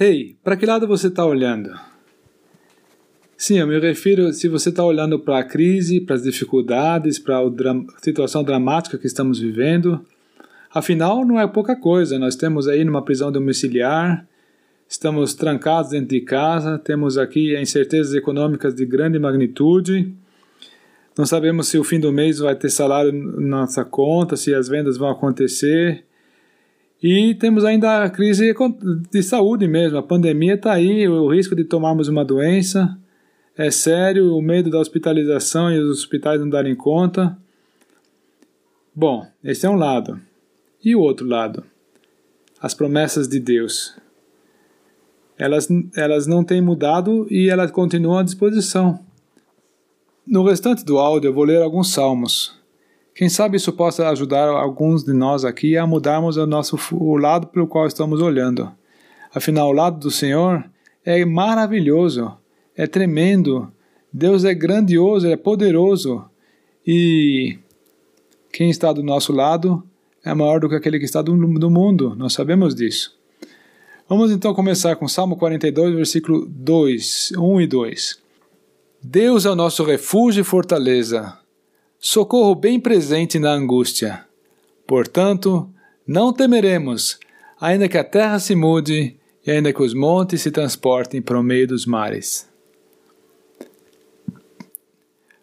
Hey, para que lado você está olhando? Sim, eu me refiro se você está olhando para a crise, para as dificuldades, para a dra situação dramática que estamos vivendo. Afinal, não é pouca coisa. Nós temos aí numa prisão domiciliar, estamos trancados dentro de casa, temos aqui incertezas econômicas de grande magnitude. Não sabemos se o fim do mês vai ter salário na nossa conta, se as vendas vão acontecer. E temos ainda a crise de saúde mesmo. A pandemia está aí, o risco de tomarmos uma doença é sério, o medo da hospitalização e os hospitais não darem conta. Bom, esse é um lado. E o outro lado? As promessas de Deus. Elas, elas não têm mudado e elas continuam à disposição. No restante do áudio eu vou ler alguns salmos. Quem sabe isso possa ajudar alguns de nós aqui a mudarmos o, nosso, o lado pelo qual estamos olhando. Afinal, o lado do Senhor é maravilhoso, é tremendo. Deus é grandioso, é poderoso. E quem está do nosso lado é maior do que aquele que está do, do mundo. Nós sabemos disso. Vamos então começar com Salmo 42, versículo 2, 1 e 2. Deus é o nosso refúgio e fortaleza socorro bem presente na angústia. Portanto, não temeremos, ainda que a terra se mude e ainda que os montes se transportem para o meio dos mares.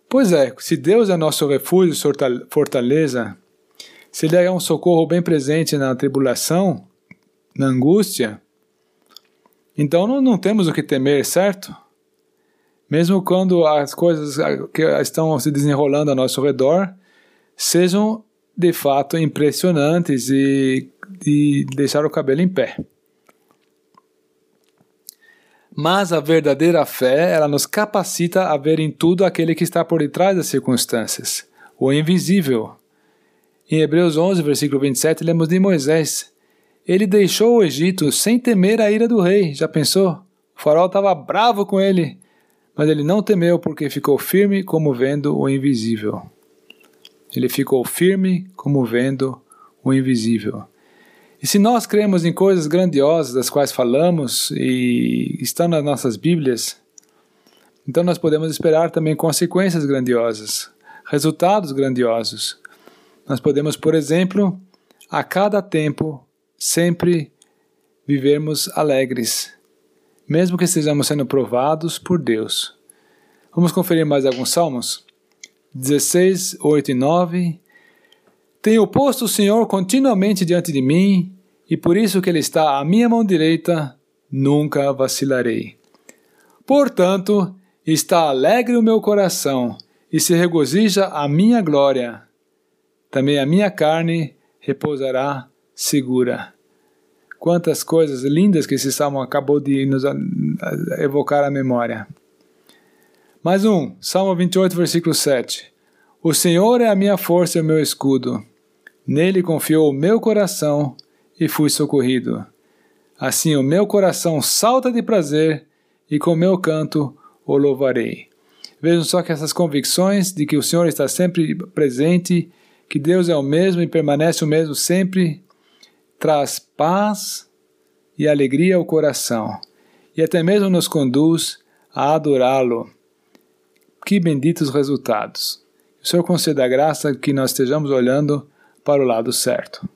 Pois é, se Deus é nosso refúgio e fortaleza, se Ele é um socorro bem presente na tribulação, na angústia, então não, não temos o que temer, certo? Mesmo quando as coisas que estão se desenrolando ao nosso redor sejam de fato impressionantes e, deixar o cabelo em pé. Mas a verdadeira fé, ela nos capacita a ver em tudo aquele que está por detrás das circunstâncias, o invisível. Em Hebreus 11, versículo 27, lemos de Moisés. Ele deixou o Egito sem temer a ira do rei. Já pensou? O faraó estava bravo com ele mas ele não temeu porque ficou firme como vendo o invisível. Ele ficou firme como vendo o invisível. E se nós cremos em coisas grandiosas das quais falamos e estão nas nossas Bíblias, então nós podemos esperar também consequências grandiosas, resultados grandiosos. Nós podemos, por exemplo, a cada tempo, sempre vivermos alegres, mesmo que estejamos sendo provados por Deus. Vamos conferir mais alguns salmos? 16, 8 e 9. Tenho posto o Senhor continuamente diante de mim, e por isso que Ele está à minha mão direita, nunca vacilarei. Portanto, está alegre o meu coração, e se regozija a minha glória. Também a minha carne repousará segura. Quantas coisas lindas que esse salmo acabou de nos evocar à memória. Mais um, Salmo 28, versículo 7. O Senhor é a minha força e o meu escudo. Nele confiou o meu coração e fui socorrido. Assim o meu coração salta de prazer e com meu canto o louvarei. Vejam só que essas convicções de que o Senhor está sempre presente, que Deus é o mesmo e permanece o mesmo sempre, traz paz e alegria ao coração, e até mesmo nos conduz a adorá-lo. Que benditos resultados! O Senhor conceda a graça que nós estejamos olhando para o lado certo.